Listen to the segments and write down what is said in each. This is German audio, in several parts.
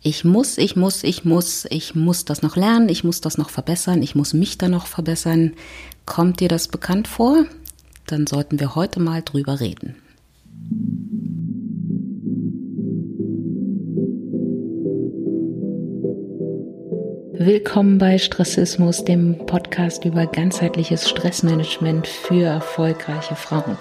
ich muss, ich muss, ich muss, ich muss das noch lernen, ich muss das noch verbessern, ich muss mich da noch verbessern. Kommt dir das bekannt vor? Dann sollten wir heute mal drüber reden. Willkommen bei Stressismus, dem Podcast über ganzheitliches Stressmanagement für erfolgreiche Frauen.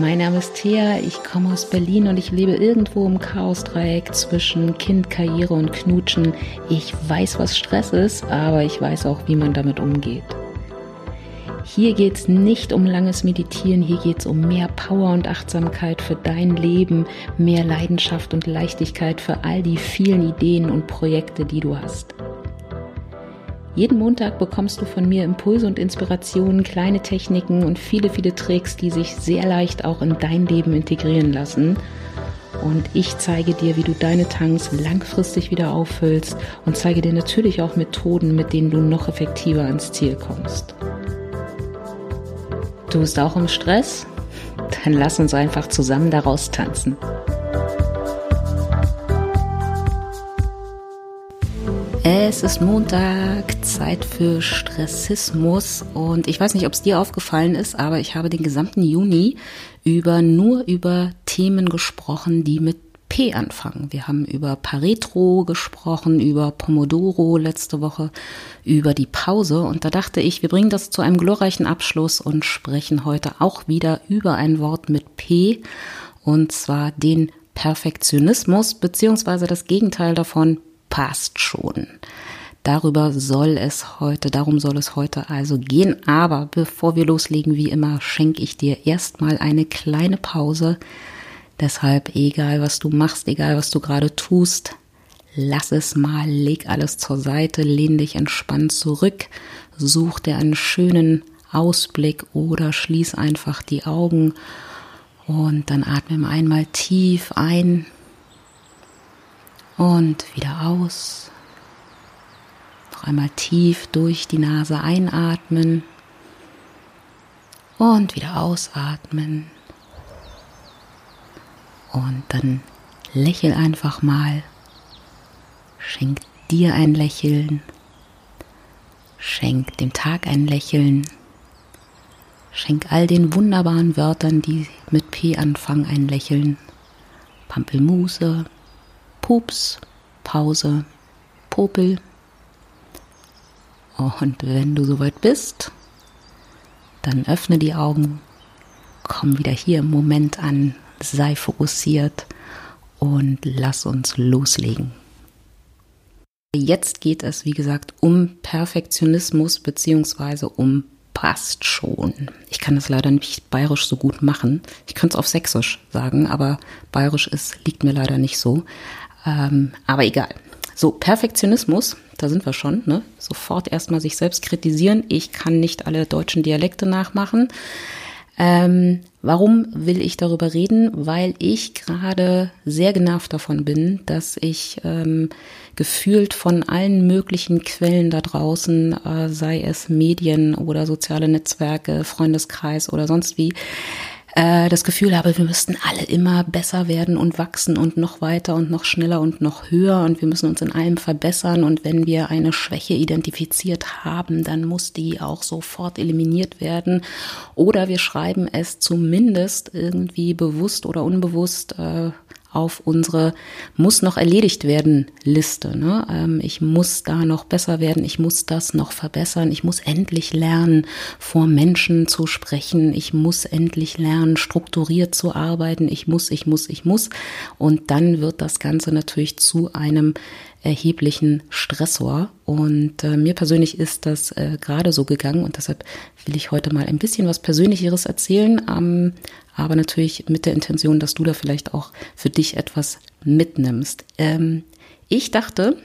Mein Name ist Thea, ich komme aus Berlin und ich lebe irgendwo im Chaosdreieck zwischen Kind, Karriere und Knutschen. Ich weiß, was Stress ist, aber ich weiß auch, wie man damit umgeht. Hier geht es nicht um langes Meditieren, hier geht es um mehr Power und Achtsamkeit für dein Leben, mehr Leidenschaft und Leichtigkeit für all die vielen Ideen und Projekte, die du hast. Jeden Montag bekommst du von mir Impulse und Inspirationen, kleine Techniken und viele, viele Tricks, die sich sehr leicht auch in dein Leben integrieren lassen. Und ich zeige dir, wie du deine Tanks langfristig wieder auffüllst und zeige dir natürlich auch Methoden, mit denen du noch effektiver ans Ziel kommst. Du bist auch im Stress? Dann lass uns einfach zusammen daraus tanzen. Es ist Montag, Zeit für Stressismus. Und ich weiß nicht, ob es dir aufgefallen ist, aber ich habe den gesamten Juni über nur über Themen gesprochen, die mit P anfangen. Wir haben über Paretro gesprochen, über Pomodoro letzte Woche, über die Pause. Und da dachte ich, wir bringen das zu einem glorreichen Abschluss und sprechen heute auch wieder über ein Wort mit P und zwar den Perfektionismus beziehungsweise das Gegenteil davon passt schon. Darüber soll es heute, darum soll es heute also gehen. Aber bevor wir loslegen, wie immer, schenke ich dir erstmal eine kleine Pause. Deshalb, egal was du machst, egal was du gerade tust, lass es mal, leg alles zur Seite, lehn dich entspannt zurück, such dir einen schönen Ausblick oder schließ einfach die Augen und dann atme einmal tief ein und wieder aus. Noch einmal tief durch die Nase einatmen und wieder ausatmen. Und dann lächel einfach mal. Schenk dir ein Lächeln. Schenk dem Tag ein Lächeln. Schenk all den wunderbaren Wörtern, die mit P anfangen, ein Lächeln. Pampelmuse, Pups, Pause, Popel. Und wenn du soweit bist, dann öffne die Augen, komm wieder hier im Moment an, sei fokussiert und lass uns loslegen. Jetzt geht es, wie gesagt, um Perfektionismus beziehungsweise um passt schon. Ich kann das leider nicht bayerisch so gut machen. Ich könnte es auf sächsisch sagen, aber bayerisch ist, liegt mir leider nicht so. Ähm, aber egal. So, Perfektionismus, da sind wir schon, ne? Sofort erstmal sich selbst kritisieren. Ich kann nicht alle deutschen Dialekte nachmachen. Ähm, warum will ich darüber reden? Weil ich gerade sehr genervt davon bin, dass ich ähm, gefühlt von allen möglichen Quellen da draußen, äh, sei es Medien oder soziale Netzwerke, Freundeskreis oder sonst wie, äh, das Gefühl habe, wir müssten alle immer besser werden und wachsen und noch weiter und noch schneller und noch höher und wir müssen uns in allem verbessern. Und wenn wir eine Schwäche identifiziert haben, dann muss die auch sofort eliminiert werden. Oder wir schreiben es zumindest irgendwie bewusst oder unbewusst äh, auf unsere muss noch erledigt werden Liste. Ne? Ähm, ich muss da noch besser werden, ich muss das noch verbessern, ich muss endlich lernen, vor Menschen zu sprechen, ich muss endlich lernen, strukturiert zu arbeiten, ich muss, ich muss, ich muss. Und dann wird das Ganze natürlich zu einem erheblichen Stressor. Und äh, mir persönlich ist das äh, gerade so gegangen und deshalb will ich heute mal ein bisschen was Persönlicheres erzählen, ähm, aber natürlich mit der Intention, dass du da vielleicht auch für dich etwas mitnimmst. Ähm, ich dachte,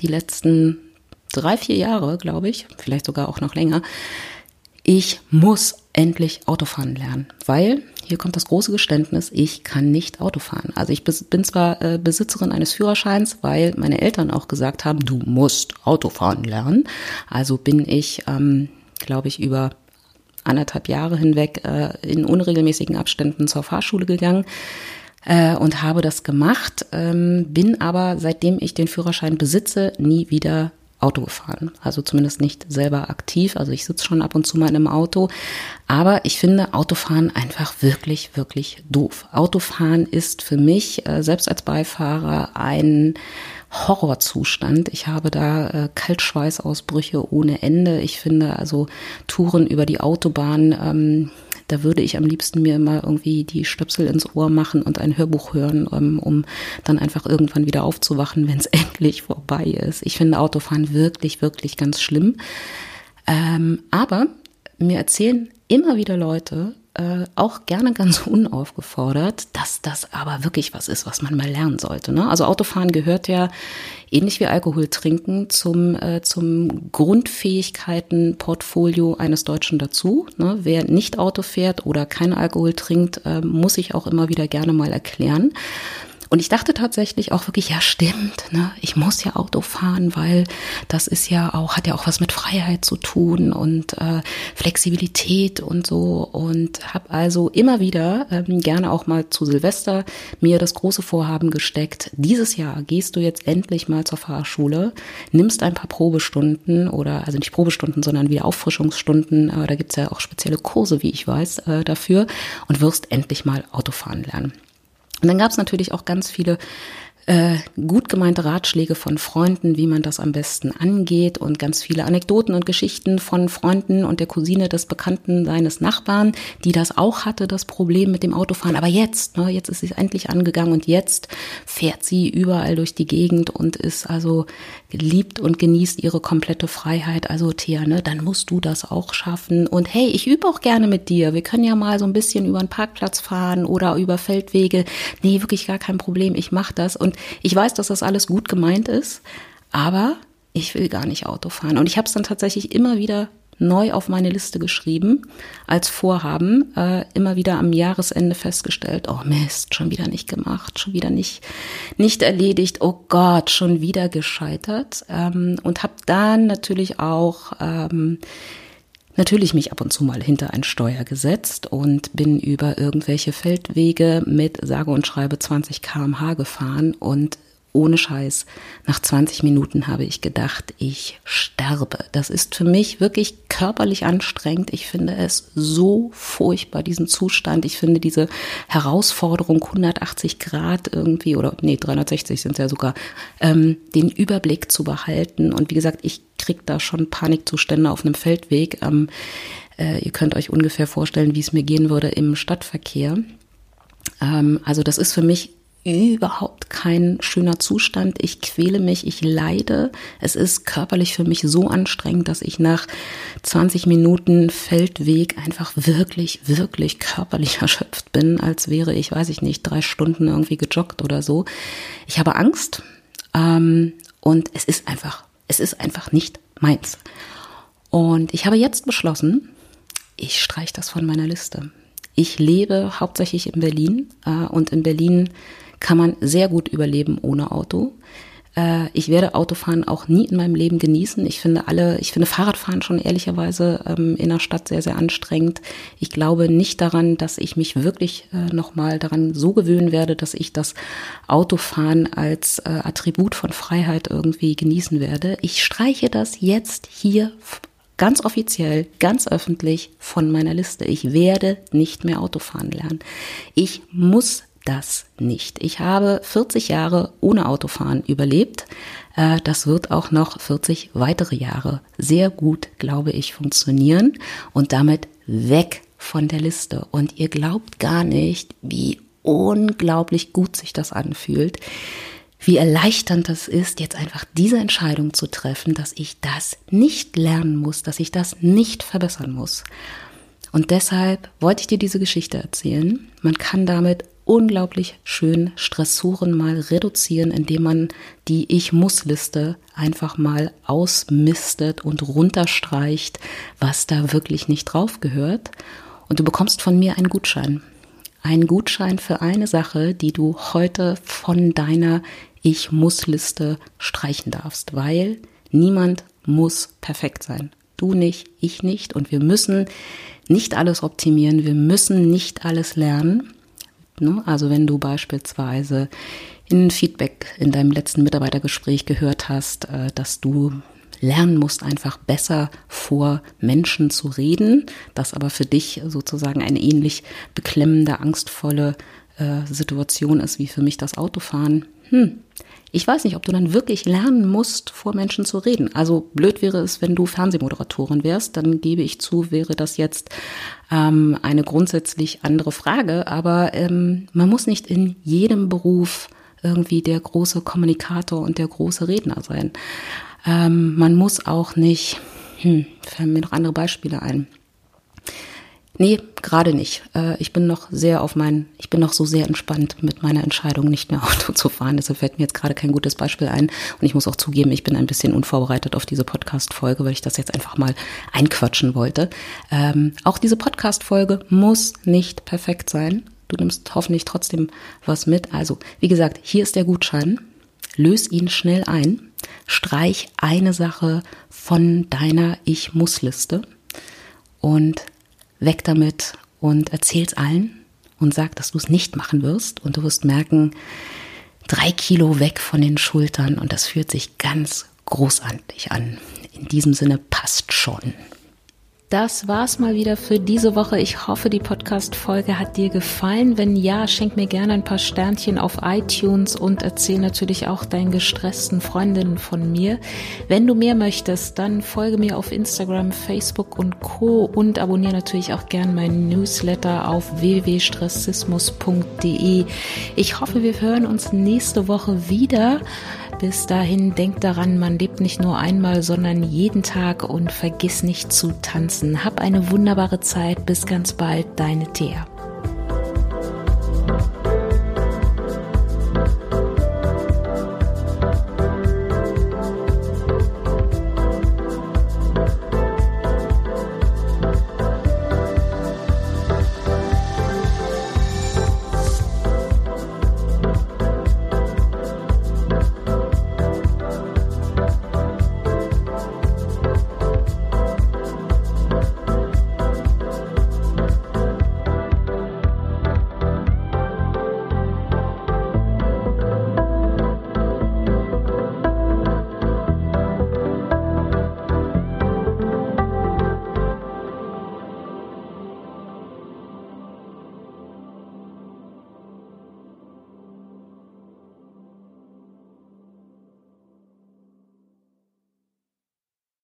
die letzten drei, vier Jahre, glaube ich, vielleicht sogar auch noch länger, ich muss endlich Autofahren lernen, weil hier kommt das große Geständnis, ich kann nicht Auto fahren. Also ich bin zwar äh, Besitzerin eines Führerscheins, weil meine Eltern auch gesagt haben, du musst Autofahren lernen. Also bin ich, ähm, glaube ich, über anderthalb Jahre hinweg äh, in unregelmäßigen Abständen zur Fahrschule gegangen äh, und habe das gemacht, ähm, bin aber seitdem ich den Führerschein besitze nie wieder Auto gefahren. Also zumindest nicht selber aktiv. Also ich sitze schon ab und zu mal in einem Auto. Aber ich finde Autofahren einfach wirklich, wirklich doof. Autofahren ist für mich, äh, selbst als Beifahrer, ein Horrorzustand. Ich habe da äh, Kaltschweißausbrüche ohne Ende. Ich finde also Touren über die Autobahn, ähm, da würde ich am liebsten mir immer irgendwie die Stöpsel ins Ohr machen und ein Hörbuch hören, um, ähm, um dann einfach irgendwann wieder aufzuwachen, wenn es endlich vorbei ist. Ich finde Autofahren wirklich, wirklich ganz schlimm. Ähm, aber mir erzählen immer wieder Leute, äh, auch gerne ganz unaufgefordert, dass das aber wirklich was ist, was man mal lernen sollte. Ne? Also Autofahren gehört ja ähnlich wie Alkohol trinken zum, äh, zum Grundfähigkeitenportfolio eines Deutschen dazu. Ne? Wer nicht Auto fährt oder kein Alkohol trinkt, äh, muss ich auch immer wieder gerne mal erklären. Und ich dachte tatsächlich auch wirklich, ja stimmt, ne? ich muss ja Auto fahren, weil das ist ja auch, hat ja auch was mit Freiheit zu tun und äh, Flexibilität und so. Und habe also immer wieder ähm, gerne auch mal zu Silvester mir das große Vorhaben gesteckt, dieses Jahr gehst du jetzt endlich mal zur Fahrschule, nimmst ein paar Probestunden oder, also nicht Probestunden, sondern wieder Auffrischungsstunden, äh, da gibt's ja auch spezielle Kurse, wie ich weiß, äh, dafür und wirst endlich mal Autofahren lernen. Und dann gab es natürlich auch ganz viele äh, gut gemeinte Ratschläge von Freunden, wie man das am besten angeht und ganz viele Anekdoten und Geschichten von Freunden und der Cousine des Bekannten seines Nachbarn, die das auch hatte, das Problem mit dem Autofahren. Aber jetzt, ne, jetzt ist sie endlich angegangen und jetzt fährt sie überall durch die Gegend und ist also liebt und genießt ihre komplette Freiheit. Also Thea, ne, dann musst du das auch schaffen. Und hey, ich übe auch gerne mit dir. Wir können ja mal so ein bisschen über einen Parkplatz fahren oder über Feldwege. Nee, wirklich gar kein Problem. Ich mache das. Und ich weiß, dass das alles gut gemeint ist, aber ich will gar nicht Auto fahren. Und ich habe es dann tatsächlich immer wieder neu auf meine Liste geschrieben als Vorhaben, äh, immer wieder am Jahresende festgestellt, oh Mist, schon wieder nicht gemacht, schon wieder nicht, nicht erledigt, oh Gott, schon wieder gescheitert ähm, und habe dann natürlich auch ähm, natürlich mich ab und zu mal hinter ein Steuer gesetzt und bin über irgendwelche Feldwege mit sage und schreibe 20 kmh gefahren und ohne Scheiß, nach 20 Minuten habe ich gedacht, ich sterbe. Das ist für mich wirklich körperlich anstrengend. Ich finde es so furchtbar, diesen Zustand. Ich finde diese Herausforderung 180 Grad irgendwie, oder nee, 360 sind es ja sogar, ähm, den Überblick zu behalten. Und wie gesagt, ich kriege da schon Panikzustände auf einem Feldweg. Ähm, äh, ihr könnt euch ungefähr vorstellen, wie es mir gehen würde im Stadtverkehr. Ähm, also das ist für mich überhaupt kein schöner Zustand. Ich quäle mich, ich leide. Es ist körperlich für mich so anstrengend, dass ich nach 20 Minuten Feldweg einfach wirklich, wirklich körperlich erschöpft bin, als wäre ich, weiß ich nicht, drei Stunden irgendwie gejoggt oder so. Ich habe Angst ähm, und es ist einfach, es ist einfach nicht meins. Und ich habe jetzt beschlossen, ich streiche das von meiner Liste. Ich lebe hauptsächlich in Berlin äh, und in Berlin kann man sehr gut überleben ohne Auto. Äh, ich werde Autofahren auch nie in meinem Leben genießen. Ich finde alle, ich finde Fahrradfahren schon ehrlicherweise ähm, in der Stadt sehr, sehr anstrengend. Ich glaube nicht daran, dass ich mich wirklich äh, nochmal daran so gewöhnen werde, dass ich das Autofahren als äh, Attribut von Freiheit irgendwie genießen werde. Ich streiche das jetzt hier ganz offiziell, ganz öffentlich von meiner Liste. Ich werde nicht mehr Autofahren lernen. Ich muss das nicht. Ich habe 40 Jahre ohne Autofahren überlebt. Äh, das wird auch noch 40 weitere Jahre sehr gut, glaube ich, funktionieren und damit weg von der Liste. Und ihr glaubt gar nicht, wie unglaublich gut sich das anfühlt, wie erleichternd das ist, jetzt einfach diese Entscheidung zu treffen, dass ich das nicht lernen muss, dass ich das nicht verbessern muss. Und deshalb wollte ich dir diese Geschichte erzählen. Man kann damit unglaublich schön Stressoren mal reduzieren, indem man die Ich-Muss-Liste einfach mal ausmistet und runterstreicht, was da wirklich nicht drauf gehört. Und du bekommst von mir einen Gutschein. Einen Gutschein für eine Sache, die du heute von deiner Ich-Muss-Liste streichen darfst, weil niemand muss perfekt sein. Du nicht, ich nicht. Und wir müssen nicht alles optimieren, wir müssen nicht alles lernen Ne? Also wenn du beispielsweise in Feedback in deinem letzten Mitarbeitergespräch gehört hast, äh, dass du lernen musst, einfach besser vor Menschen zu reden, das aber für dich sozusagen eine ähnlich beklemmende, angstvolle äh, Situation ist wie für mich das Autofahren. Hm, ich weiß nicht, ob du dann wirklich lernen musst, vor Menschen zu reden. Also blöd wäre es, wenn du Fernsehmoderatorin wärst, dann gebe ich zu, wäre das jetzt ähm, eine grundsätzlich andere Frage. Aber ähm, man muss nicht in jedem Beruf irgendwie der große Kommunikator und der große Redner sein. Ähm, man muss auch nicht, hm, fallen mir noch andere Beispiele ein. Nee, gerade nicht. Äh, ich bin noch sehr auf mein, ich bin noch so sehr entspannt mit meiner Entscheidung, nicht mehr Auto zu fahren. Deshalb fällt mir jetzt gerade kein gutes Beispiel ein. Und ich muss auch zugeben, ich bin ein bisschen unvorbereitet auf diese Podcast-Folge, weil ich das jetzt einfach mal einquatschen wollte. Ähm, auch diese Podcast-Folge muss nicht perfekt sein. Du nimmst hoffentlich trotzdem was mit. Also, wie gesagt, hier ist der Gutschein. Löse ihn schnell ein. Streich eine Sache von deiner Ich-Muss-Liste und weg damit und erzähl's allen und sag, dass du es nicht machen wirst und du wirst merken, drei Kilo weg von den Schultern und das fühlt sich ganz großartig an. In diesem Sinne passt schon. Das war's mal wieder für diese Woche. Ich hoffe, die Podcast-Folge hat dir gefallen. Wenn ja, schenk mir gerne ein paar Sternchen auf iTunes und erzähl natürlich auch deinen gestressten Freundinnen von mir. Wenn du mehr möchtest, dann folge mir auf Instagram, Facebook und Co. und abonniere natürlich auch gerne meinen Newsletter auf www.stressismus.de. Ich hoffe, wir hören uns nächste Woche wieder. Bis dahin denk daran, man lebt nicht nur einmal, sondern jeden Tag und vergiss nicht zu tanzen. Hab eine wunderbare Zeit. Bis ganz bald, deine Thea.